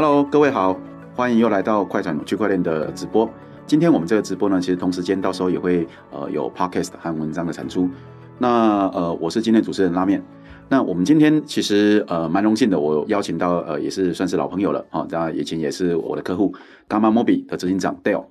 Hello，各位好，欢迎又来到快转区块链的直播。今天我们这个直播呢，其实同时间到时候也会呃有 Podcast 和文章的产出。那呃，我是今天主持人拉面。那我们今天其实呃蛮荣幸的，我邀请到呃也是算是老朋友了啊，当然以前也是我的客户，Gamma Mobi 的执行长 Dale。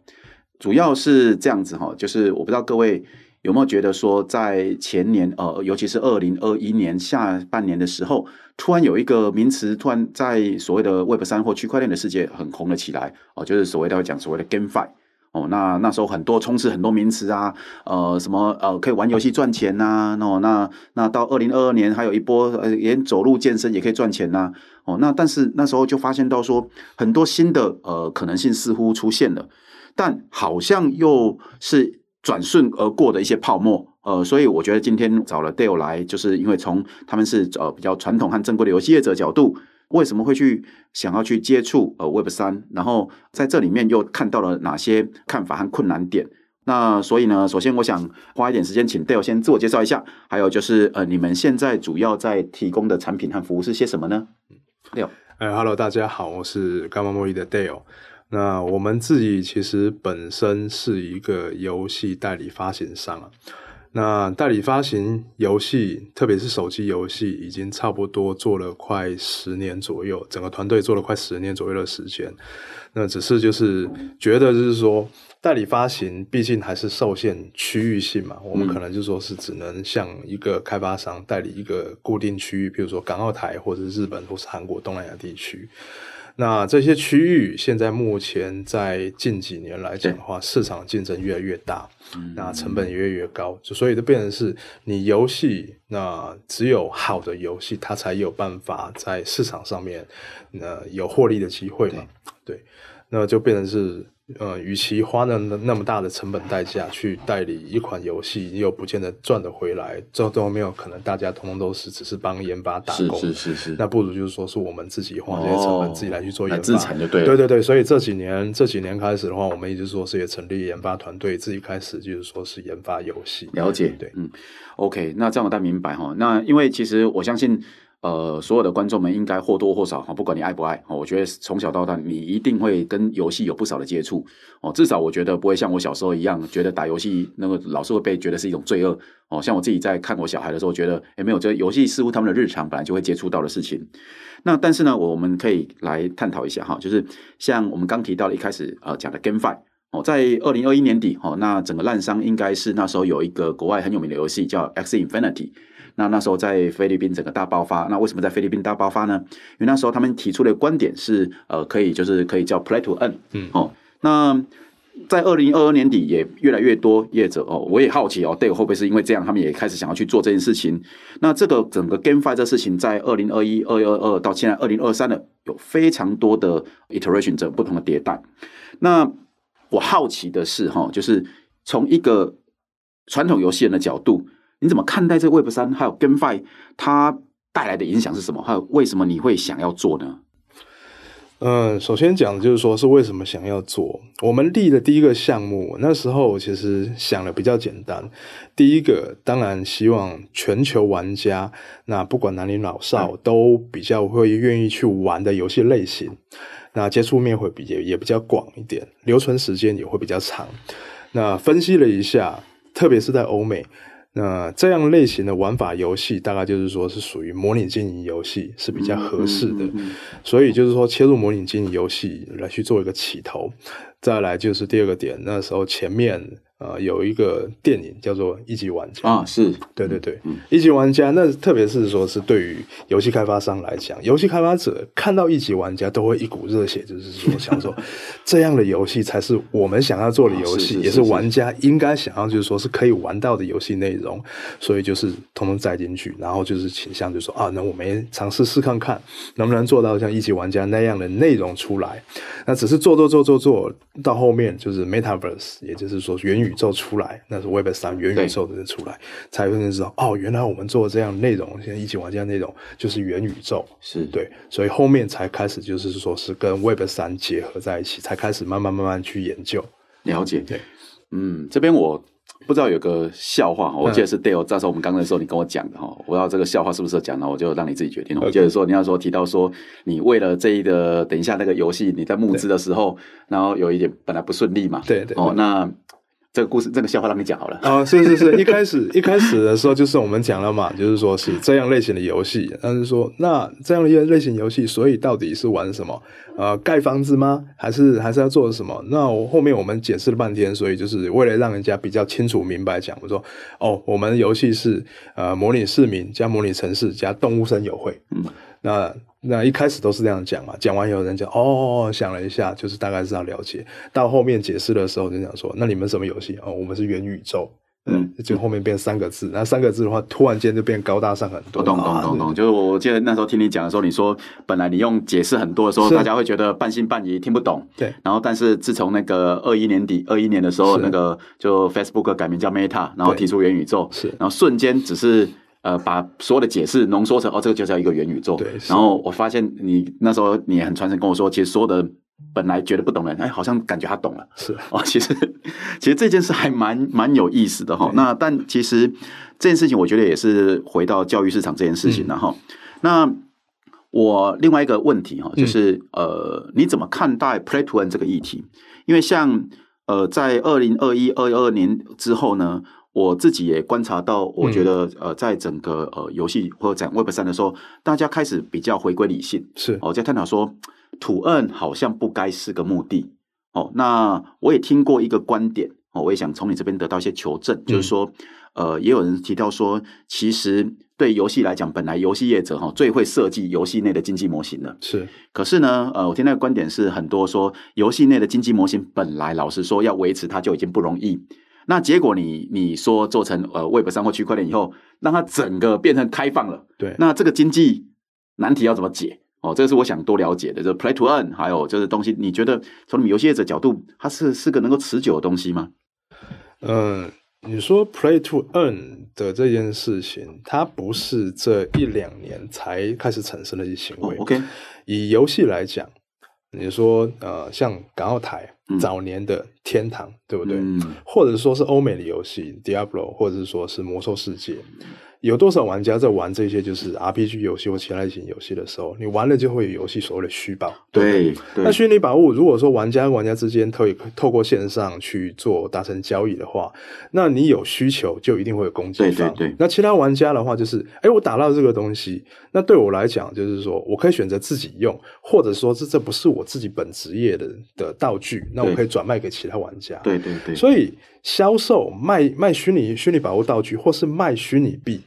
主要是这样子哈，就是我不知道各位有没有觉得说，在前年呃，尤其是二零二一年下半年的时候。突然有一个名词，突然在所谓的 Web 三或区块链的世界很红了起来哦，就是所谓的讲所谓的 GameFi 哦，那那时候很多充斥很多名词啊，呃，什么呃可以玩游戏赚钱呐、啊，哦，那那到二零二二年还有一波呃连走路健身也可以赚钱呐、啊，哦，那但是那时候就发现到说很多新的呃可能性似乎出现了，但好像又是转瞬而过的一些泡沫。呃，所以我觉得今天找了 Dale 来，就是因为从他们是呃比较传统和正规的游戏业者角度，为什么会去想要去接触呃 Web 三，然后在这里面又看到了哪些看法和困难点？那所以呢，首先我想花一点时间请 Dale 先自我介绍一下，还有就是呃你们现在主要在提供的产品和服务是些什么呢？Dale，哎，Hello，大家好，我是 Gamma m o 的 Dale。那我们自己其实本身是一个游戏代理发行商啊。那代理发行游戏，特别是手机游戏，已经差不多做了快十年左右，整个团队做了快十年左右的时间。那只是就是觉得就是说，代理发行毕竟还是受限区域性嘛，我们可能就说是只能像一个开发商代理一个固定区域，比如说港澳台或者日本或是韩国东南亚地区。那这些区域现在目前在近几年来讲的话，市场竞争越来越大，那成本也越来越高，就所以就变成是你游戏，那只有好的游戏，它才有办法在市场上面，呃，有获利的机会嘛，对，那就变成是。呃，与其花那那么大的成本代价去代理一款游戏，又不见得赚得回来，最后没有可能大家通通都是只是帮研发打工，是是是是，那不如就是说是我们自己花这些成本自己来去做研发，自产就对了。对对对，所以这几年这几年开始的话，我们一直说是也成立研发团队，自己开始就是说是研发游戏。了解，对，嗯，OK，那这样我大明白哈。那因为其实我相信。呃，所有的观众们应该或多或少哈，不管你爱不爱，我觉得从小到大你一定会跟游戏有不少的接触哦。至少我觉得不会像我小时候一样，觉得打游戏那个老是会被觉得是一种罪恶哦。像我自己在看我小孩的时候，觉得诶没有，这游戏似乎他们的日常本来就会接触到的事情。那但是呢，我们可以来探讨一下哈，就是像我们刚提到的一开始呃讲的 GameFi 哦，在二零二一年底哦，那整个烂商应该是那时候有一个国外很有名的游戏叫 X Infinity。那那时候在菲律宾整个大爆发，那为什么在菲律宾大爆发呢？因为那时候他们提出的观点是，呃，可以就是可以叫 Play to Earn，嗯，哦，那在二零二二年底也越来越多业者哦，我也好奇哦，Dale 会不会是因为这样，他们也开始想要去做这件事情？那这个整个 GameFi 这事情，在二零二一、二一、二二到现在二零二三的有非常多的 iteration 者不同的迭代。那我好奇的是哈，就是从一个传统游戏人的角度。你怎么看待这个 Web 三还有 GameFi 它带来的影响是什么？还有为什么你会想要做呢？嗯，首先讲就是说是为什么想要做。我们立的第一个项目，那时候其实想的比较简单。第一个当然希望全球玩家，那不管男女老少，都比较会愿意去玩的游戏类型。那接触面会比也也比较广一点，留存时间也会比较长。那分析了一下，特别是在欧美。那这样类型的玩法游戏，大概就是说是属于模拟经营游戏是比较合适的，所以就是说切入模拟经营游戏来去做一个起头，再来就是第二个点，那时候前面。呃，有一个电影叫做《一级玩家》啊，是。对对对，嗯、一级玩家，那特别是说是对于游戏开发商来讲，游戏开发者看到一级玩家都会一股热血，就是说想说 这样的游戏才是我们想要做的游戏，也是玩家应该想要就是说是可以玩到的游戏内容，所以就是通通载进去，然后就是倾向就是说啊，那我们也尝试试看看能不能做到像一级玩家那样的内容出来，那只是做做做做做到后面就是 Metaverse，也就是说元宇。宙出来，那是 Web 三元宇宙的人出来，才会知道哦，原来我们做这样内容，现在一起玩这样内容就是元宇宙，是对，所以后面才开始就是说是跟 Web 三结合在一起，才开始慢慢慢慢去研究了解。对，嗯，这边我不知道有个笑话哈，我记得是 Dale，那时候我们刚刚的时候你跟我讲的哈，我不知道这个笑话是不是讲了，我就让你自己决定。我就是说你要说提到说你为了这一个等一下那个游戏你在募资的时候，然后有一点本来不顺利嘛，对对哦那。这个故事，这个笑话让你讲好了。啊，是是是，一开始 一开始的时候就是我们讲了嘛，就是说是这样类型的游戏，但是说那这样的类型游戏，所以到底是玩什么？呃，盖房子吗？还是还是要做什么？那我后面我们解释了半天，所以就是为了让人家比较清楚明白讲，我说哦，我们的游戏是呃模拟市民加模拟城市加动物森友会，嗯，那。那一开始都是这样讲嘛，讲完有人讲哦，想了一下，就是大概是要了解。到后面解释的时候就讲说，那你们什么游戏？哦，我们是元宇宙。嗯，就后面变三个字，那三个字的话，突然间就变高大上很多。懂懂懂懂，就是我记得那时候听你讲的时候，你说本来你用解释很多的时候，大家会觉得半信半疑，听不懂。对。然后，但是自从那个二一年底、二一年的时候，那个就 Facebook 改名叫 Meta，然后提出元宇宙，是，然后瞬间只是。呃，把所有的解释浓缩成哦，这个就叫一个元宇宙。对。然后我发现你那时候你也很传神跟我说，其实所有的本来觉得不懂的人，哎，好像感觉他懂了。是哦，其实其实这件事还蛮蛮有意思的哈。那但其实这件事情，我觉得也是回到教育市场这件事情了哈。嗯、那我另外一个问题哈，就是、嗯、呃，你怎么看待 Play to Earn 这个议题？因为像呃，在二零二一、二二年之后呢？我自己也观察到，我觉得呃，在整个呃游戏或者讲 Web 三的时候，大家开始比较回归理性，是哦，在探讨说，to earn 好像不该是个目的哦。那我也听过一个观点哦，我也想从你这边得到一些求证，就是说，呃，也有人提到说，其实对游戏来讲，本来游戏业者哈最会设计游戏内的经济模型了，是。可是呢，呃，我听那个观点是，很多说游戏内的经济模型本来老实说要维持它就已经不容易。那结果你你说做成呃 Web 三或区块链以后，让它整个变成开放了，对，那这个经济难题要怎么解？哦，这个是我想多了解的。就 Play to Earn，还有就是东西，你觉得从你们游戏业者角度，它是是个能够持久的东西吗？嗯，你说 Play to Earn 的这件事情，它不是这一两年才开始产生的一些行为。哦、OK，以游戏来讲。你说呃，像港澳台早年的天堂，嗯、对不对？嗯、或者说是欧美的游戏，Diablo，或者是说是魔兽世界。有多少玩家在玩这些就是 RPG 游戏或其他类型游戏的时候，你玩了就会有游戏所谓的虚宝。对，对，那虚拟宝物，如果说玩家跟玩家之间透透过线上去做达成交易的话，那你有需求就一定会有供给方。对对对。那其他玩家的话就是，哎，我打到这个东西，那对我来讲就是说我可以选择自己用，或者说这这不是我自己本职业的的道具，那我可以转卖给其他玩家。对对对。所以销售卖卖虚拟虚拟宝物道具，或是卖虚拟币。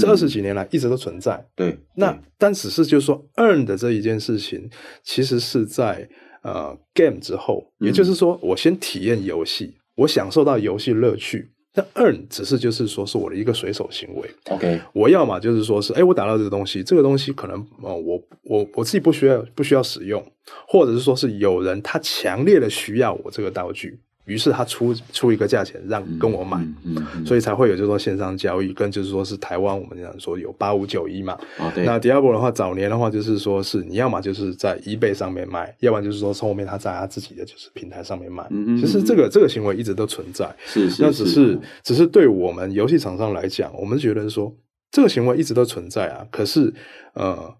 这二十几年来一直都存在，对。对，那但只是就是说，earn 的这一件事情，其实是在呃 game 之后，也就是说，我先体验游戏，我享受到游戏乐趣。那 earn 只是就是说是我的一个随手行为。OK，我要么就是说是，哎，我打到这个东西，这个东西可能呃，我我我自己不需要不需要使用，或者是说是有人他强烈的需要我这个道具。于是他出出一个价钱让跟我买，嗯嗯嗯嗯、所以才会有就是说线上交易，跟就是说是台湾我们讲说有八五九一嘛。哦、那 Diablo 的话，早年的话就是说是你要么就是在 eBay 上面卖，要不然就是说从后面他在他自己的就是平台上面卖。其实这个这个行为一直都存在，是是是。那只是只是对我们游戏厂商来讲，我们觉得说这个行为一直都存在啊。可是呃，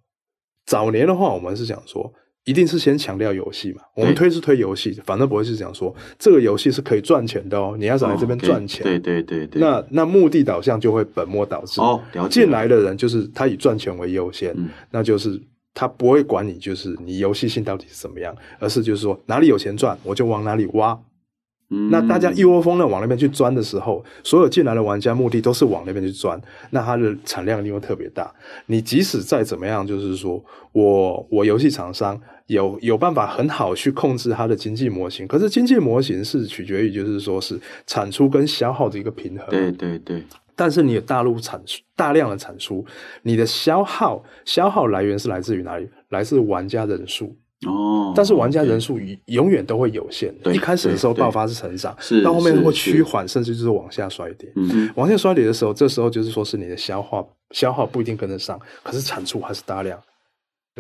早年的话，我们是想说。一定是先强调游戏嘛？我们推是推游戏，反正不会是讲说这个游戏是可以赚钱的哦。你要想来这边赚钱，对对对对。那那目的导向就会本末倒置哦。进来的人就是他以赚钱为优先，那就是他不会管你就是你游戏性到底是怎么样，而是就是说哪里有钱赚我就往哪里挖。那大家一窝蜂的往那边去钻的时候，所有进来的玩家目的都是往那边去钻，那它的产量一定会特别大。你即使再怎么样，就是说我我游戏厂商有有办法很好去控制它的经济模型，可是经济模型是取决于就是说是产出跟消耗的一个平衡。对对对。但是你有大陆产出大量的产出，你的消耗消耗来源是来自于哪里？来自玩家人数。哦，但是玩家人数永远都会有限。一开始的时候爆发是成长，到后面会趋缓，甚至就是往下衰跌。嗯，往下衰跌的时候，这时候就是说是你的消化消耗不一定跟得上，可是产出还是大量。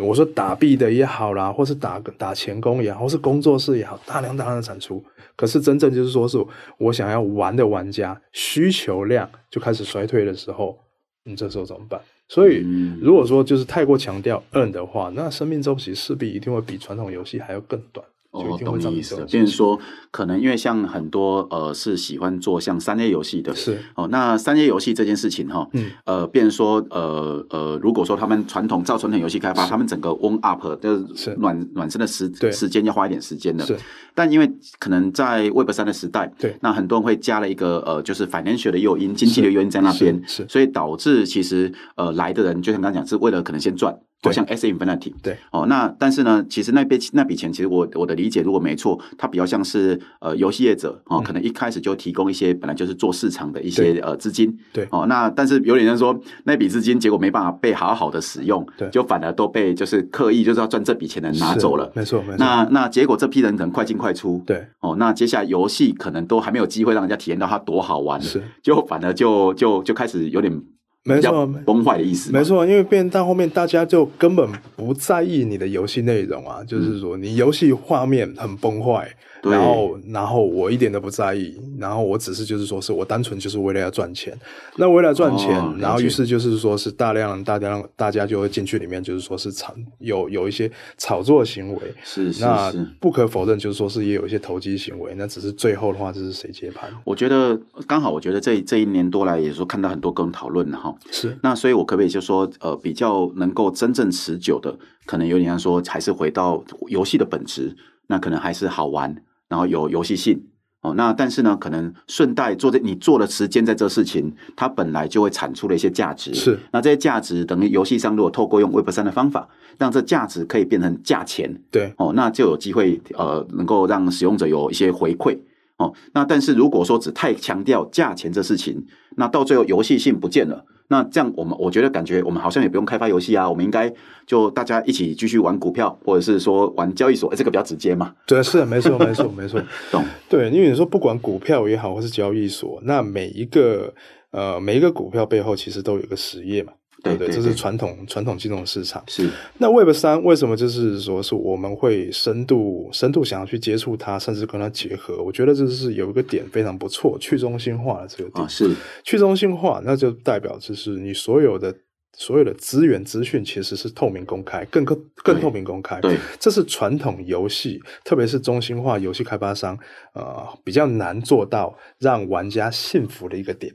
我说打币的也好啦，或是打打钱工也好，或是工作室也好，大量大量的产出。可是真正就是说是我想要玩的玩家需求量就开始衰退的时候，你这时候怎么办？所以如果说就是太过强调 earn 的话，那生命周期势必一定会比传统游戏还要更短。哦，懂你意思。变成说，可能因为像很多呃是喜欢做像三 A 游戏的，是哦。那三 A 游戏这件事情哈，嗯，呃，变成说呃呃，如果说他们传统造传统游戏开发，他们整个 warm up 就是暖暖身的时时间要花一点时间的。是。但因为可能在 Web 三的时代，对，那很多人会加了一个呃，就是 financial 的诱因，经济的诱因在那边，是。所以导致其实呃来的人，就像刚刚讲，是为了可能先赚。就像 Axie Infinity，对。哦，那但是呢，其实那笔那笔钱，其实我我的理解如果没错，它比较像是呃游戏业者哦，可能一开始就提供一些本来就是做市场的一些呃资金，对。哦，那但是有点像说那笔资金结果没办法被好好的使用，对，就反而都被就是刻意就是要赚这笔钱的人拿走了，没错没错。那那结果这批人可能快进快出，对。哦，那接下来游戏可能都还没有机会让人家体验到它多好玩，是，就反而就就就开始有点。没错，崩坏的意思。没错，因为变到后面，大家就根本不在意你的游戏内容啊，就是说你游戏画面很崩坏。然后，然后我一点都不在意，然后我只是就是说，是我单纯就是为了要赚钱。那为了赚钱，哦、然后于是就是说是大量大量大家就会进去里面，就是说是炒有有一些炒作行为。是，是，是，那不可否认，就是说是也有一些投机行为。那只是最后的话，就是谁接盘？我觉得刚好，我觉得这这一年多来，也说看到很多跟讨论了哈。是。那所以，我可不可以就说，呃，比较能够真正持久的，可能有点像说，还是回到游戏的本质，那可能还是好玩。然后有游戏性哦，那但是呢，可能顺带做这你做的时间在这事情，它本来就会产出了一些价值。是，那这些价值等于游戏上如果透过用 Web 三的方法，让这价值可以变成价钱，对哦，那就有机会呃，能够让使用者有一些回馈哦。那但是如果说只太强调价钱这事情，那到最后游戏性不见了。那这样，我们我觉得感觉我们好像也不用开发游戏啊，我们应该就大家一起继续玩股票，或者是说玩交易所，欸，这个比较直接嘛。对，是没错，没错，没错，懂。对，因为你说不管股票也好，或是交易所，那每一个呃每一个股票背后其实都有一个实业嘛。对对，这是传统传统金融市场。是那 Web 三为什么就是说是我们会深度深度想要去接触它，甚至跟它结合？我觉得这是有一个点非常不错，去中心化的这个点。是去中心化，那就代表就是你所有的所有的资源资讯其实是透明公开，更更更透明公开。对，这是传统游戏，特别是中心化游戏开发商呃比较难做到让玩家信服的一个点，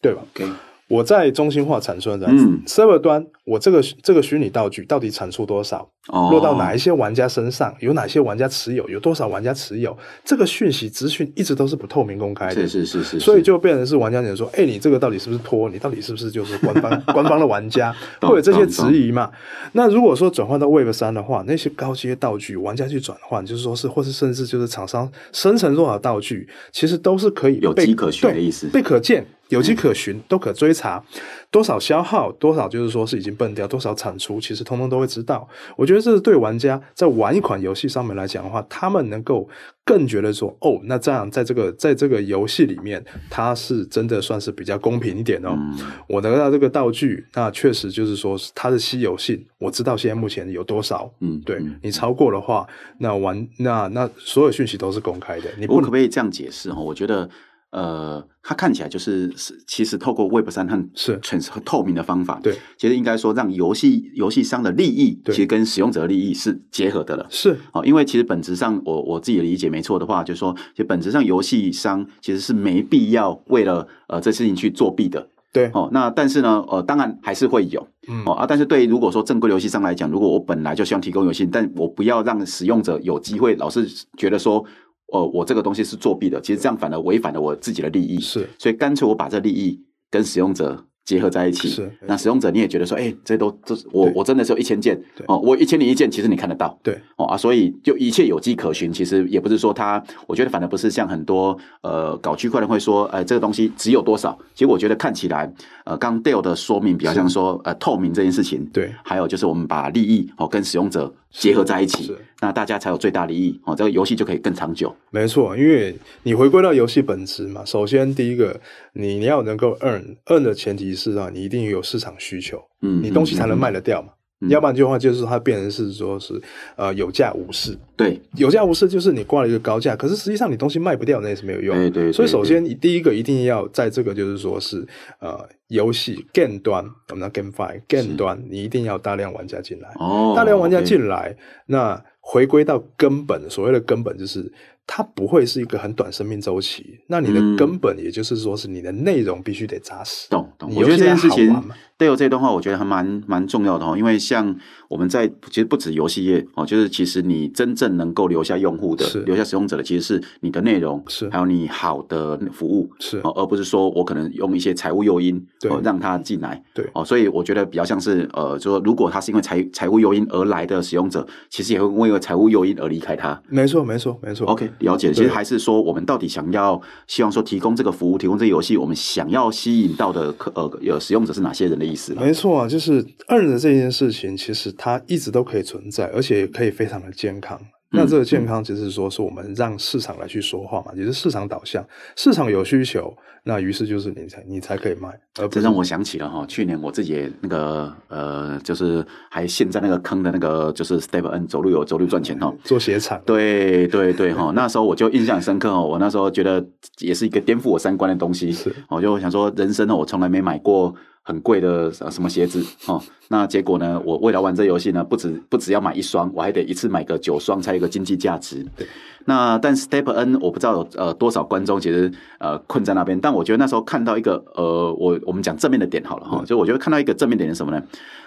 对吧？对。我在中心化产出的 server 端，我这个这个虚拟道具到底产出多少？落到哪一些玩家身上？有哪些玩家持有？有多少玩家持有？这个讯息资讯一直都是不透明公开的。是是是是。所以就变成是玩家讲说：“哎，你这个到底是不是托？你到底是不是就是官方官方的玩家？”会有这些质疑嘛？那如果说转换到 Web 三的话，那些高阶道具玩家去转换，就是说是或是甚至就是厂商生成多少道具，其实都是可以有迹可循的意思，被可见。有迹可循，都可追查，多少消耗，多少就是说是已经崩掉，多少产出，其实通通都会知道。我觉得这是对玩家在玩一款游戏上面来讲的话，他们能够更觉得说，哦，那这样在这个在这个游戏里面，它是真的算是比较公平一点哦。嗯、我得到这个道具，那确实就是说它的稀有性，我知道现在目前有多少。嗯，对嗯你超过的话，那玩那那所有讯息都是公开的。你不我可不可以这样解释哈？我觉得。呃，它看起来就是是，其实透过 Web 三和是。全是透明的方法，对，其实应该说让游戏游戏商的利益，其实跟使用者的利益是结合的了，是。哦，因为其实本质上，我我自己的理解没错的话，就是说，其实本质上游戏商其实是没必要为了呃这事情去作弊的，对哦，那但是呢，呃，当然还是会有，嗯。哦啊，但是对于如果说正规游戏商来讲，如果我本来就希望提供游戏，但我不要让使用者有机会老是觉得说。哦，我这个东西是作弊的，其实这样反而违反了我自己的利益，是，所以干脆我把这利益跟使用者结合在一起，是。那使用者你也觉得说，哎、欸，这都这是我我真的是有一千件，哦，我一千零一件，其实你看得到，对哦啊，所以就一切有迹可循。其实也不是说它，我觉得反而不是像很多呃搞区块的人会说，哎、呃，这个东西只有多少。其实我觉得看起来，呃，刚 Dale 的说明比较像说，呃，透明这件事情，对，还有就是我们把利益哦跟使用者。结合在一起，那大家才有最大利益哦，这个游戏就可以更长久。没错，因为你回归到游戏本质嘛，首先第一个，你你要能够 earn earn 的前提是啊，你一定有市场需求，嗯，你东西才能卖得掉嘛。嗯、要不然的话就是它变成是说是呃有价无市。对，有价无市就是你挂了一个高价，可是实际上你东西卖不掉，那也是没有用。对对，对对。所以首先第一个一定要在这个就是说是呃游戏 game 端，我们的 GameFi game 端，你一定要大量玩家进来。哦。大量玩家进来那回归到根本，所谓的根本就是。它不会是一个很短生命周期，那你的根本也就是说是你的内容必须得扎实。懂懂，我觉得这件事情。对哦，这段话我觉得还蛮蛮重要的哦，因为像我们在其实不止游戏业哦，就是其实你真正能够留下用户的、留下使用者的，其实是你的内容，是还有你好的服务，是哦，而不是说我可能用一些财务诱因哦让他进来，对哦，所以我觉得比较像是呃，就说如果他是因为财财务诱因而来的使用者，其实也会因为财务诱因而离开他。没错，没错，没错。OK，了解。其实还是说我们到底想要希望说提供这个服务、提供这个游戏，我们想要吸引到的客呃有使用者是哪些人的意思？没错啊。就是 earn 的这件事情，其实它一直都可以存在，而且可以非常的健康。那这个健康，就是说是我们让市场来去说话嘛，也是市场导向，市场有需求，那于是就是你才你才可以卖。这让我想起了哈，去年我自己那个呃，就是还陷在那个坑的那个，就是 Step N 走路有走路赚钱哈，做鞋厂。对对对哈，那时候我就印象深刻哦，我那时候觉得也是一个颠覆我三观的东西，是，我就想说，人生呢，我从来没买过。很贵的什么鞋子哦？那结果呢？我为了玩这游戏呢，不止不止要买一双，我还得一次买个九双才有一个经济价值。对。那但 Step N 我不知道有呃多少观众其实呃困在那边，但我觉得那时候看到一个呃我我们讲正面的点好了哈，就我觉得看到一个正面点是什么呢？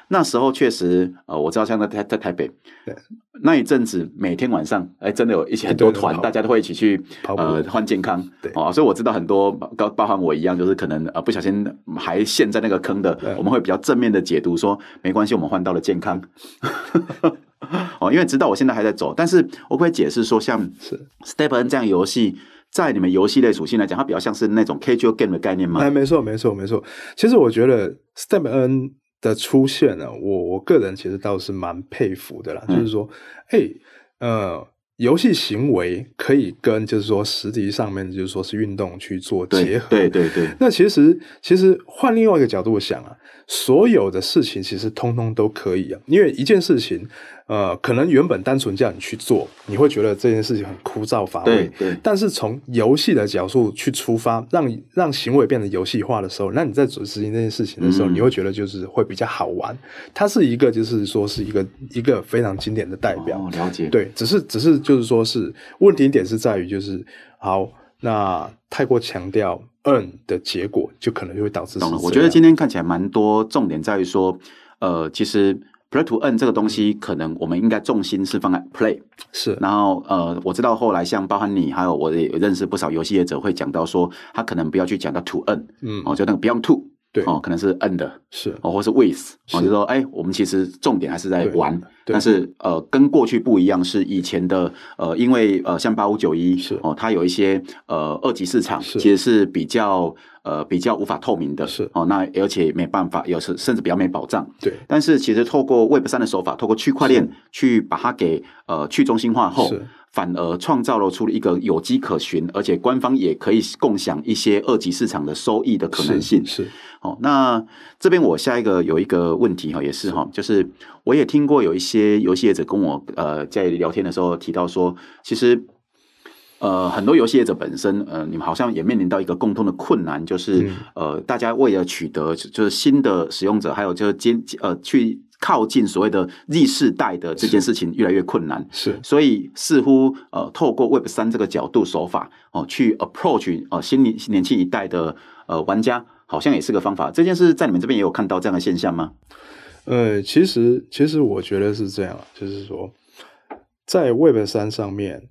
那时候确实呃我知道像在在在台北，那一阵子每天晚上哎真的有一些很多团，大家都会一起去呃换健康，对。哦，所以我知道很多包包含我一样，就是可能呃不小心还陷在那个坑的，我们会比较正面的解读说没关系，我们换到了健康。哦，因为直到我现在还在走，但是我可以解释说，像 Step N 这样游戏，在你们游戏类属性来讲，它比较像是那种 casual game 的概念吗？哎，没错，没错，没错。其实我觉得 Step N 的出现呢，我我个人其实倒是蛮佩服的啦。嗯、就是说，哎，呃，游戏行为可以跟就是说实际上面就是说是运动去做结合，对对对。对那其实其实换另外一个角度想啊，所有的事情其实通通都可以啊，因为一件事情。呃，可能原本单纯叫你去做，你会觉得这件事情很枯燥乏味。对，对。但是从游戏的角度去出发，让让行为变得游戏化的时候，那你在执行这件事情的时候，嗯、你会觉得就是会比较好玩。它是一个，就是说是一个一个非常经典的代表。哦，了解。对，只是只是就是说是问题点是在于就是好，那太过强调 earn 的结果，就可能就会导致。懂了。我觉得今天看起来蛮多重点在于说，呃，其实。Play to earn 这个东西，可能我们应该重心是放在 play 是，然后呃，我知道后来像包含你，还有我也认识不少游戏业者会讲到说，他可能不要去讲到 to earn，嗯，哦，就那个 beyond to，对，哦，可能是 end 的，是，哦，或是 with，是哦，就说，哎，我们其实重点还是在玩，但是呃，跟过去不一样，是以前的呃，因为呃，像八五九一，是，哦，它有一些呃二级市场，是其实是比较。呃，比较无法透明的，是哦，那而且没办法，有时甚至比较没保障。对，但是其实透过 Web 三的手法，透过区块链去把它给呃去中心化后，是反而创造了出了一个有迹可循，而且官方也可以共享一些二级市场的收益的可能性。是，是哦，那这边我下一个有一个问题哈，也是哈，就是我也听过有一些游戏业者跟我呃在聊天的时候提到说，其实。呃，很多游戏业者本身，呃，你们好像也面临到一个共通的困难，就是、嗯、呃，大家为了取得就是新的使用者，还有就是接呃去靠近所谓的 Z 世代的这件事情越来越困难。是，所以似乎呃，透过 Web 三这个角度手法哦、呃，去 approach 呃新年年轻一代的呃玩家，好像也是个方法。这件事在你们这边也有看到这样的现象吗？呃，其实其实我觉得是这样，就是说在 Web 三上面。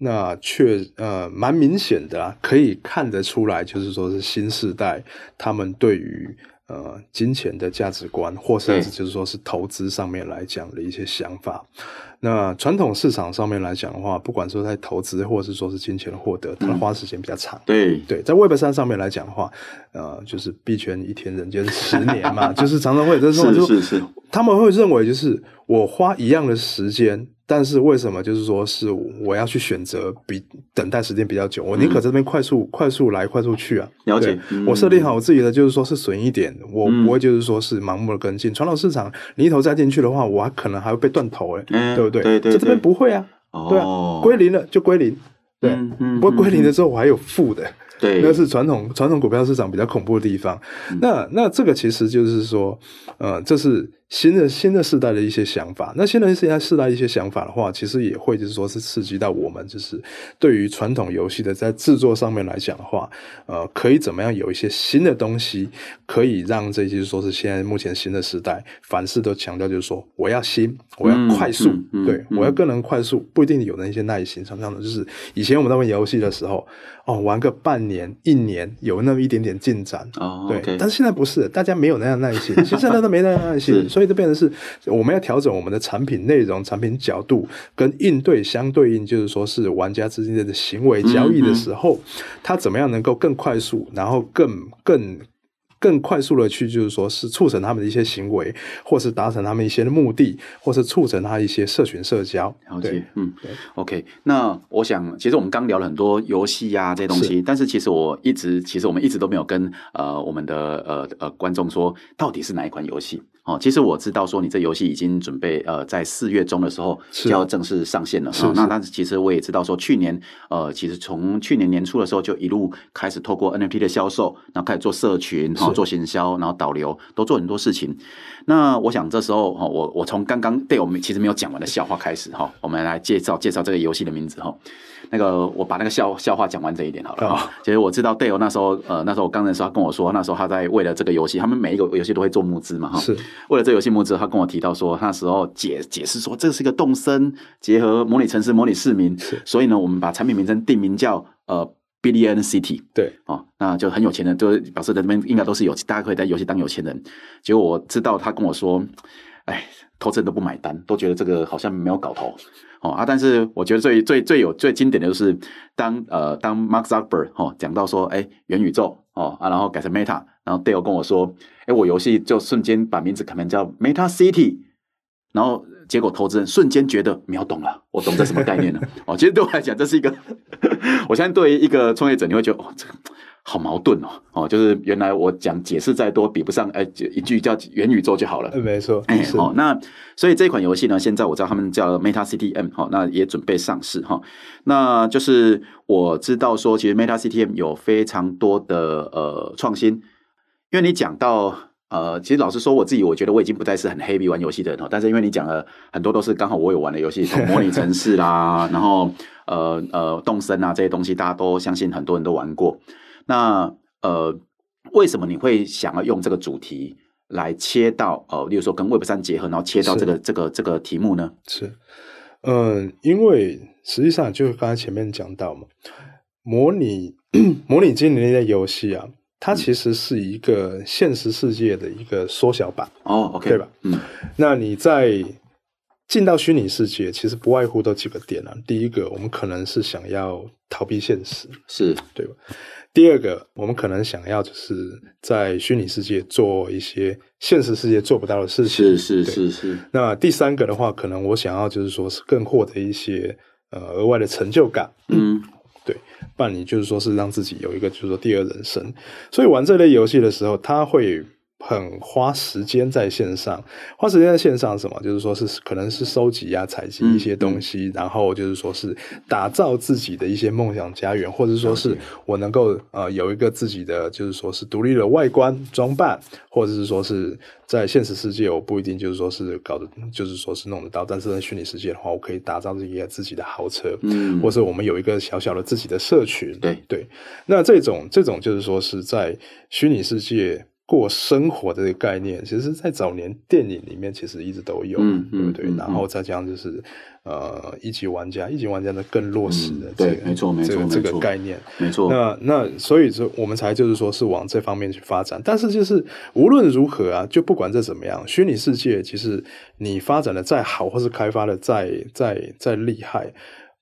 那却呃蛮明显的啊，可以看得出来，就是说是新世代他们对于呃金钱的价值观，或甚至就是说是投资上面来讲的一些想法。对那传统市场上面来讲的话，不管说在投资，或者是说是金钱的获得，它花时间比较长。对对，在 Web 三上面来讲的话，呃，就是币圈一天人间十 年嘛，就是常常会有这种，是是是，他们会认为就是我花一样的时间。但是为什么就是说是我要去选择比等待时间比较久？我宁可这边快速、嗯、快速来快速去啊！了解，嗯、我设定好我自己的，就是说是损一点，我不会就是说是盲目的跟进。传、嗯、统市场你一头栽进去的话，我还可能还会被断头哎、欸，对不对？对对，对，这边不会啊，对啊，归零了就归零，对，嗯嗯、不过归零的时候我还有负的。对，那是传统传统股票市场比较恐怖的地方。嗯、那那这个其实就是说，呃，这是。新的新的世代的一些想法，那新的世代世代一些想法的话，其实也会就是说是刺激到我们，就是对于传统游戏的在制作上面来讲的话，呃，可以怎么样有一些新的东西，可以让这些说是现在目前新的时代，凡事都强调就是说我要新，我要快速，嗯嗯嗯、对我要更能快速，不一定有那些耐心。常常的就是以前我们在玩游戏的时候，哦，玩个半年一年有那么一点点进展，哦，对，okay、但是现在不是，大家没有那样耐心，其实现在都没那样耐心。所以这变成是，我们要调整我们的产品内容、产品角度，跟应对相对应，就是说是玩家之间的行为交易的时候，他怎么样能够更快速，然后更更。更快速的去，就是说是促成他们的一些行为，或是达成他们一些的目的，或是促成他一些社群社交。了解，嗯对，OK。那我想，其实我们刚聊了很多游戏呀这些东西，是但是其实我一直，其实我们一直都没有跟呃我们的呃呃观众说，到底是哪一款游戏。哦，其实我知道说你这游戏已经准备呃在四月中的时候就要正式上线了。是，是，是。那但是其实我也知道说去年呃其实从去年年初的时候就一路开始透过 NFT 的销售，然后开始做社群，然后做行销，然后导流，都做很多事情。那我想这时候哈，我我从刚刚对我们其实没有讲完的笑话开始哈，我们来介绍介绍这个游戏的名字哈。那个，我把那个笑笑话讲完这一点好了啊。哦、其实我知道 Dale 那时候，呃，那时候我刚认识他跟我说，那时候他在为了这个游戏，他们每一个游戏都会做募资嘛，哈。是。为了这个游戏募资，他跟我提到说，那时候解解释说，这是一个动森结合模拟城市、模拟市民，所以呢，我们把产品名称定名叫呃 Billion City。对。哦，那就很有钱人，就是表示在这边应该都是有，大家可以在游戏当有钱人。结果我知道他跟我说，哎，投资人都不买单，都觉得这个好像没有搞头。哦啊！但是我觉得最最最有最经典的就是当呃当 Mark Zuckerberg 哦讲到说哎元宇宙哦啊然后改成 Meta，然后 Dale 跟我说哎我游戏就瞬间把名字改成叫 Meta City，然后结果投资人瞬间觉得秒懂了，我懂这什么概念了 哦。其实对我来讲这是一个，我相信对于一个创业者你会觉得哦这个。好矛盾哦，哦，就是原来我讲解释再多比不上，哎，一句叫元宇宙就好了。没错，哎，好，那所以这款游戏呢，现在我知道他们叫 Meta City M，哦，那也准备上市哈。那就是我知道说，其实 Meta City M 有非常多的呃创新，因为你讲到呃，其实老实说，我自己我觉得我已经不再是很 heavy 玩游戏的人了，但是因为你讲了很多都是刚好我有玩的游戏，从模拟城市啦，然后呃呃动森啊这些东西，大家都相信很多人都玩过。那呃，为什么你会想要用这个主题来切到呃，例如说跟 Web 三结合，然后切到这个是这个这个题目呢？是，嗯、呃，因为实际上就是刚才前面讲到嘛，模拟 模拟经营类的游戏啊，它其实是一个现实世界的一个缩小版哦，OK，对吧？嗯，那你在进到虚拟世界，其实不外乎都几个点啊。第一个，我们可能是想要逃避现实，是对吧？第二个，我们可能想要就是在虚拟世界做一些现实世界做不到的事情。是是是是。那第三个的话，可能我想要就是说是更获得一些呃额外的成就感。嗯，对。不然你就是说是让自己有一个就是说第二人生。所以玩这类游戏的时候，他会。很花时间在线上，花时间在线上什么？就是说是可能是收集啊、采集一些东西，嗯、然后就是说是打造自己的一些梦想家园，或者说是我能够呃有一个自己的就是说是独立的外观装扮，或者是说是在现实世界我不一定就是说是搞的，就是说是弄得到，但是在虚拟世界的话，我可以打造自己自己的豪车，嗯，或者我们有一个小小的自己的社群，对对。那这种这种就是说是在虚拟世界。过生活的这个概念，其实，在早年电影里面其实一直都有，嗯、对不对？嗯、然后再加上就是，呃，一级玩家，一级玩家的更落实的这个，嗯、对，没错，没错，这个、这个概念，没错。那那所以说，我们才就是说是往这方面去发展。但是就是无论如何啊，就不管这怎么样，虚拟世界其实你发展的再好，或是开发的再再再厉害。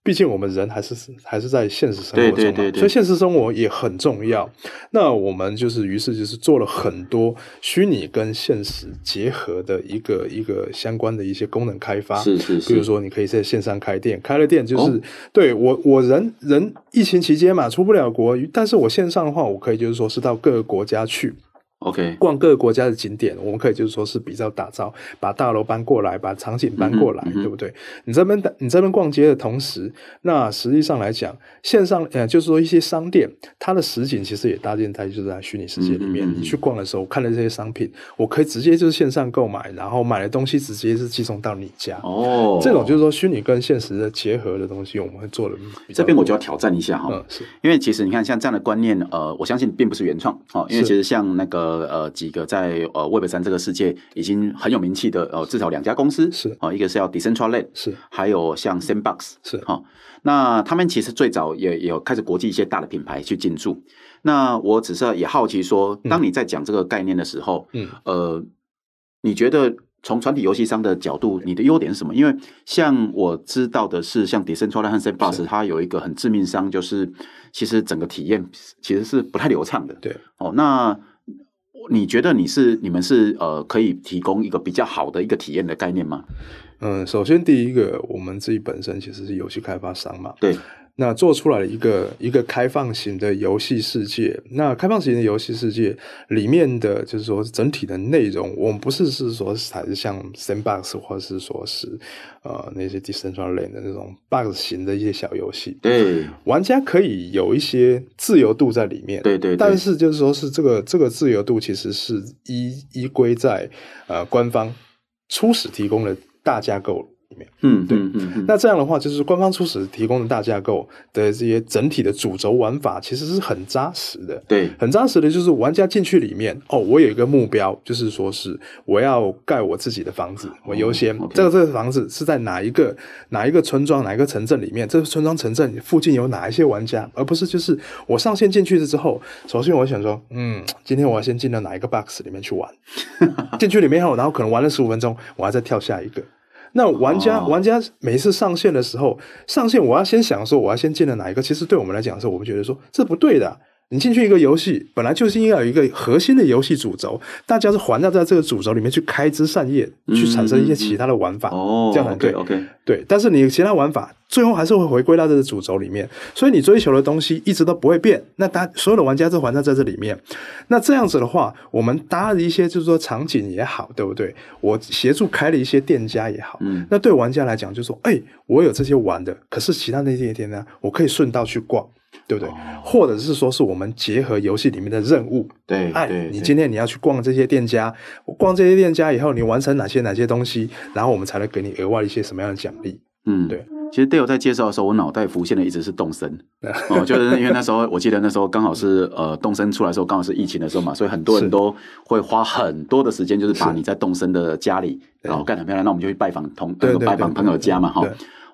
毕竟我们人还是还是在现实生活中，对对对对，所以现实生活也很重要。那我们就是于是就是做了很多虚拟跟现实结合的一个一个相关的一些功能开发。是是是，比如说你可以在线上开店，开了店就是、哦、对我我人人疫情期间嘛出不了国，但是我线上的话，我可以就是说是到各个国家去。OK，逛各个国家的景点，我们可以就是说是比较打造，把大楼搬过来，把场景搬过来，嗯、对不对？你这边你这边逛街的同时，那实际上来讲，线上呃，就是说一些商店，它的实景其实也搭建在就是在虚拟世界里面。嗯、你去逛的时候，看了这些商品，我可以直接就是线上购买，然后买的东西直接是寄送到你家。哦，这种就是说虚拟跟现实的结合的东西，我们会做的。这边我就要挑战一下哈，嗯，是因为其实你看像这样的观念，呃，我相信并不是原创哦，因为其实像那个。呃，几个在呃 Web 三这个世界已经很有名气的呃，至少两家公司是啊、呃，一个是叫 Decentraland 是，还有像 Sandbox 是哈、呃。那他们其实最早也也有开始国际一些大的品牌去进驻。那我只是也好奇说，当你在讲这个概念的时候，嗯呃，你觉得从传统游戏商的角度，你的优点是什么？因为像我知道的是，像 Decentraland 和 Sandbox，它有一个很致命伤，就是其实整个体验其实是不太流畅的。对哦，那。你觉得你是你们是呃可以提供一个比较好的一个体验的概念吗？嗯，首先第一个，我们自己本身其实是游戏开发商嘛，对。那做出来了一个一个开放型的游戏世界，那开放型的游戏世界里面的就是说整体的内容，我们不是是说还是像 Sandbox 或者是说是呃那些 Decentraland 的那种 bug 型的一些小游戏，对，玩家可以有一些自由度在里面，对对，对，但是就是说是这个这个自由度其实是依依归在呃官方初始提供的大架构。嗯，对，嗯嗯嗯，那这样的话，就是官方初始提供的大架构的这些整体的主轴玩法，其实是很扎实的。对，很扎实的，就是玩家进去里面，哦，我有一个目标，就是说是我要盖我自己的房子，我优先。哦 okay，这个这个房子是在哪一个哪一个村庄、哪一个城镇里面？这个村庄、城镇附近有哪一些玩家？而不是就是我上线进去了之后，首先我想说，嗯，今天我要先进到哪一个 box 里面去玩？进去里面后，然后可能玩了十五分钟，我还在跳下一个。那玩家、哦、玩家每次上线的时候，上线我要先想说，我要先进了哪一个？其实对我们来讲的时候，我们觉得说这不对的、啊。你进去一个游戏，本来就是应该有一个核心的游戏主轴，大家是环绕在这个主轴里面去开枝散叶，去产生一些其他的玩法。哦、嗯，这样很对。OK，, okay. 对。但是你其他玩法最后还是会回归到这个主轴里面，所以你追求的东西一直都不会变。那大所有的玩家都环绕在这里面。那这样子的话，我们搭的一些就是说场景也好，对不对？我协助开了一些店家也好，嗯，那对玩家来讲就是说，哎，我有这些玩的，可是其他那些店呢，我可以顺道去逛。对不对？或者是说，是我们结合游戏里面的任务。对，哎，你今天你要去逛这些店家，逛这些店家以后，你完成哪些哪些东西，然后我们才能给你额外一些什么样的奖励？嗯，对。其实 Dale 在介绍的时候，我脑袋浮现的一直是动森 哦，就是因为那时候我记得那时候刚好是呃动森出来的时候，刚好是疫情的时候嘛，所以很多人都会花很多的时间，就是把你在动森的家里，然后干得很漂亮，那我们就去拜访同那个拜访朋友家嘛，哈。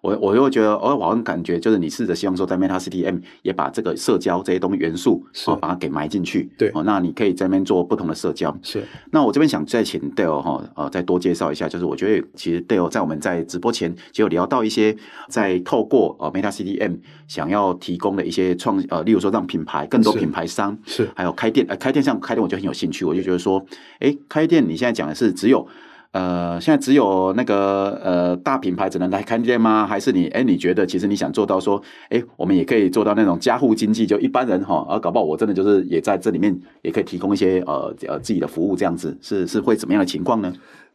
我我又觉得，哦，我好像感觉就是你试着希望说，在 Meta City M 也把这个社交这些东西元素，哦，把它给埋进去。对，哦，那你可以在那边做不同的社交。是。那我这边想再请 Dale 哈，呃，再多介绍一下，就是我觉得其实 Dale 在我们在直播前就有聊到一些，在透过呃 Meta City M 想要提供的一些创呃，例如说让品牌更多品牌商是，还有开店，呃，开店像开店我就很有兴趣，我就觉得说，哎，开店你现在讲的是只有。呃，现在只有那个呃大品牌只能来开店吗？还是你哎，你觉得其实你想做到说，哎，我们也可以做到那种家户经济，就一般人哈，而搞不好我真的就是也在这里面也可以提供一些呃呃自己的服务，这样子是是会怎么样的情况呢？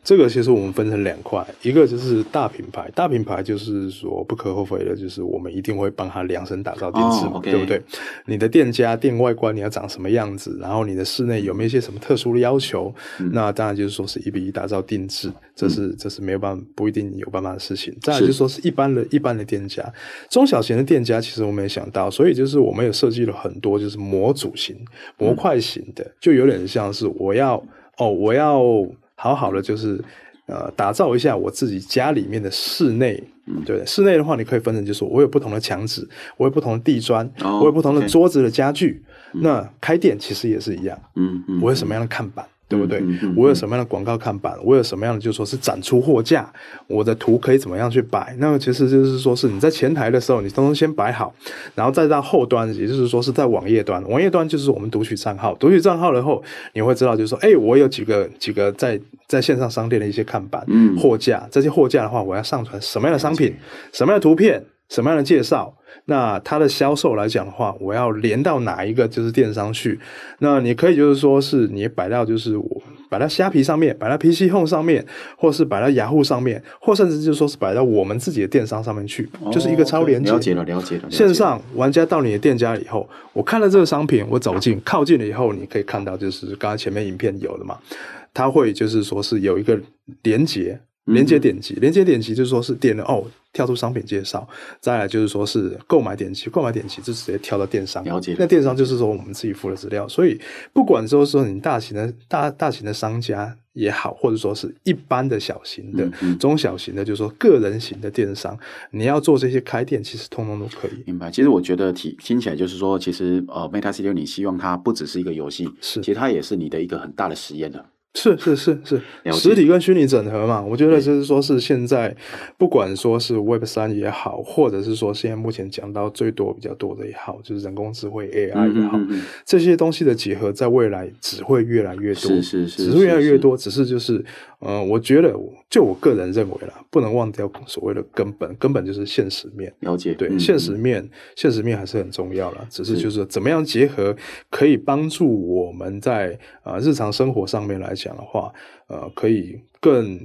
这个其实我们分成两块，一个就是大品牌，大品牌就是说不可厚非的，就是我们一定会帮他量身打造定制嘛对不对？你的店家店外观你要长什么样子，然后你的室内有没有一些什么特殊的要求？那当然就是说是一比一打造定制，这是、嗯、这是没有办法，不一定有办法的事情。再来就是说是一般的一般的店家，中小型的店家，其实我们也想到，所以就是我们也设计了很多就是模组型、模块型的，就有点像是我要哦，我要。好好的就是，呃，打造一下我自己家里面的室内，嗯，对，室内的话，你可以分成，就是我有不同的墙纸，我有不同的地砖，哦、我有不同的桌子的家具。那开店其实也是一样，嗯嗯，我有什么样的看板，对不对？嗯嗯嗯、我有什么样的广告看板？我有什么样的就是说是展出货架？我的图可以怎么样去摆？那么其实就是说是你在前台的时候，你通通先摆好，然后再到后端，也就是说是在网页端。网页端就是我们读取账号，读取账号了后，你会知道就是说，哎，我有几个几个在在线上商店的一些看板、嗯、货架。这些货架的话，我要上传什么样的商品？什么样的图片？什么样的介绍？那它的销售来讲的话，我要连到哪一个就是电商去？那你可以就是说是你摆到就是我摆到虾皮上面，摆到 PC Home 上面，或是摆到雅虎上面，或甚至就是说是摆到我们自己的电商上面去，哦、就是一个超连接。了解了，了解了。线上玩家到你的店家以后，我看了这个商品，我走近靠近了以后，你可以看到就是刚才前面影片有的嘛，它会就是说是有一个连接。连接点击，连接点击就是说是点了哦，跳出商品介绍，再来就是说是购买点击，购买点击就直接跳到电商。了解。那电商就是说我们自己付的资料，所以不管说说你大型的大大型的商家也好，或者说是一般的小型的、嗯嗯、中小型的，就是说个人型的电商，你要做这些开店，其实通通都可以。明白。其实我觉得听听起来就是说，其实呃，Meta City 你希望它不只是一个游戏，是，其实它也是你的一个很大的实验的。是是是是，实体跟虚拟整合嘛，我觉得就是说是现在不管说是 Web 三也好，或者是说现在目前讲到最多比较多的也好，就是人工智慧 AI 也好，这些东西的结合，在未来只会越来越多，是是是，只会越来越多，只是就是，嗯，我觉得就我个人认为啦，不能忘掉所谓的根本，根本就是现实面，了解，对，现实面，现实面还是很重要啦，只是就是怎么样结合，可以帮助我们在啊日常生活上面来讲。讲的话，呃，可以更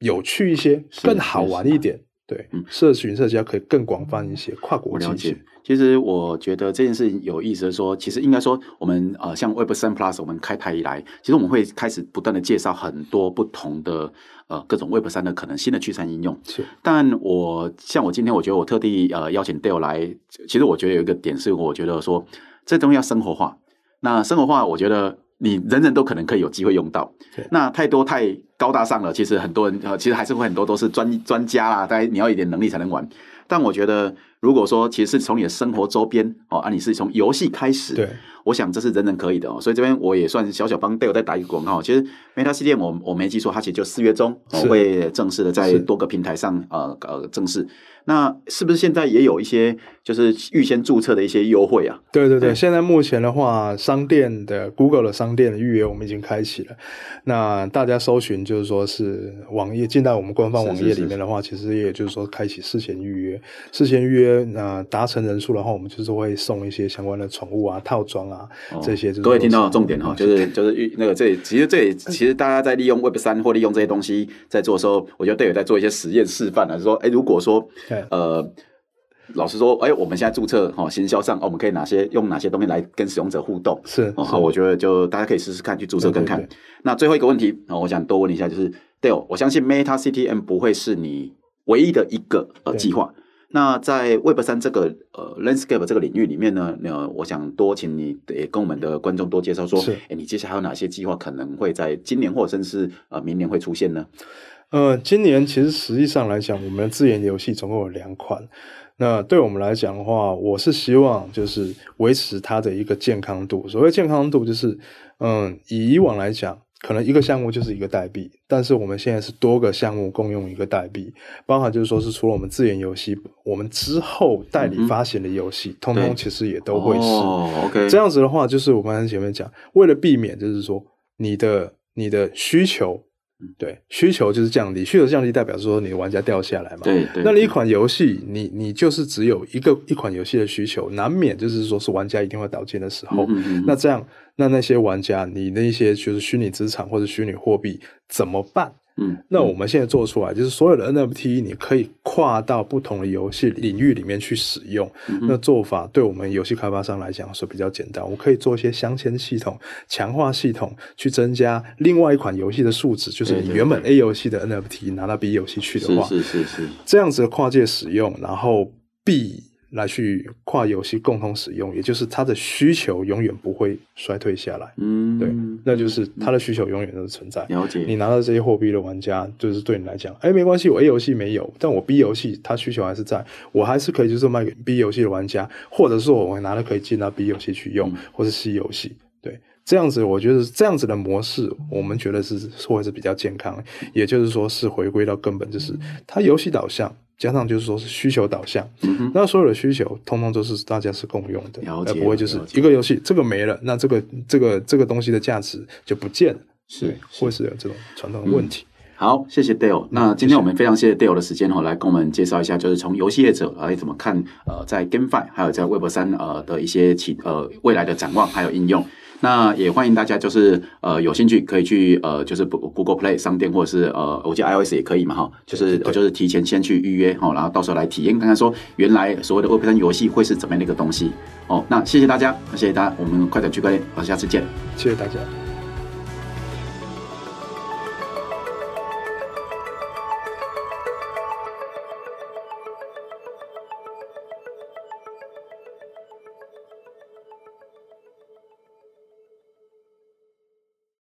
有趣一些，更好玩一点。对，嗯，社群社交可以更广泛一些，跨国了解。其实我觉得这件事情有意思的说，其实应该说，我们呃，像 Web 三 Plus，我们开台以来，其实我们会开始不断的介绍很多不同的呃各种 Web 三的可能新的聚餐应用。是，但我像我今天，我觉得我特地呃邀请 Dale 来，其实我觉得有一个点是，我觉得说这东西要生活化。那生活化，我觉得。你人人都可能可以有机会用到，那太多太高大上了。其实很多人呃，其实还是会很多都是专专家啦，大家你要一点能力才能玩。但我觉得，如果说其实是从你的生活周边哦，啊，你是从游戏开始，对，我想这是人人可以的哦。所以这边我也算是小小帮 Dale 在打一个广告。其实 Meta CDN 我我没记错，它其实就四月中我会正式的在多个平台上呃呃正式。那是不是现在也有一些就是预先注册的一些优惠啊？对对对，现在目前的话，商店的 Google 的商店的预约我们已经开启了。那大家搜寻就是说是网页进到我们官方网页里面的话，其实也就是说开启事前预约。事前预约那达成人数的话，我们就是会送一些相关的宠物啊、套装啊这些。各位听到重点哈，就是就是那个这里其实这里其实大家在利用 Web 三或利用这些东西在做的时候，我觉得队友在做一些实验示范啊，说哎，如果说。呃，老实说，哎，我们现在注册哈，行销上，我们可以哪些用哪些东西来跟使用者互动？是，好，我觉得就大家可以试试看，去注册看看。那最后一个问题，我想多问一下，就是 Dale，我相信 Meta CTM 不会是你唯一的一个呃计划。那在 Web 三这个呃 landscape 这个领域里面呢，呃，我想多请你也跟我们的观众多介绍说，哎，你接下来还有哪些计划可能会在今年或者甚至呃明年会出现呢？呃，今年其实实际上来讲，我们的自研游戏总共有两款。那对我们来讲的话，我是希望就是维持它的一个健康度。所谓健康度，就是嗯，以以往来讲，可能一个项目就是一个代币，但是我们现在是多个项目共用一个代币，包含就是说是除了我们自研游戏，我们之后代理发行的游戏，嗯、通通其实也都会是。哦、OK，这样子的话，就是我刚才前面讲，为了避免就是说你的你的需求。对，需求就是降低，需求降低代表说你的玩家掉下来嘛。对对。那你一款游戏，你你就是只有一个一款游戏的需求，难免就是说是玩家一定会倒进的时候。嗯嗯嗯。那这样，那那些玩家，你那些就是虚拟资产或者虚拟货币怎么办？嗯，那我们现在做出来就是所有的 NFT，你可以跨到不同的游戏领域里面去使用。嗯、那做法对我们游戏开发商来讲是比较简单，我可以做一些镶嵌系统、强化系统，去增加另外一款游戏的数值。就是你原本 A 游戏的 NFT 拿到 B 游戏去的话，是是是是，这样子的跨界使用，然后 B。来去跨游戏共同使用，也就是它的需求永远不会衰退下来。嗯，对，那就是它的需求永远都是存在。了解。你拿到这些货币的玩家，就是对你来讲，哎，没关系，我 A 游戏没有，但我 B 游戏它需求还是在，我还是可以就是卖给 B 游戏的玩家，或者是我拿了可以进到 B 游戏去用，嗯、或是 C 游戏。对，这样子，我觉得这样子的模式，我们觉得是会是比较健康。也就是说，是回归到根本，就是它游戏导向，加上就是说是需求导向。嗯、那所有的需求，通通都是大家是共用的，而不会就是一个游戏这个没了，那这个这个这个东西的价值就不见了，是会是有这种传统的问题。嗯好，谢谢 Dale。那今天我们非常谢谢 Dale 的时间哈，来跟我们介绍一下，就是从游戏业者来怎么看呃，在 GameFi 还有在 Web 三呃的一些其呃未来的展望还有应用。那也欢迎大家就是呃有兴趣可以去呃就是 Google Play 商店或者是呃我记得 iOS 也可以嘛哈，就是就是提前先去预约哈，然后到时候来体验看看说原来所谓的 Web 三游戏会是怎么样的一个东西哦。那谢谢大家，谢谢大家，我们快转区块链，好，下次见，谢谢大家。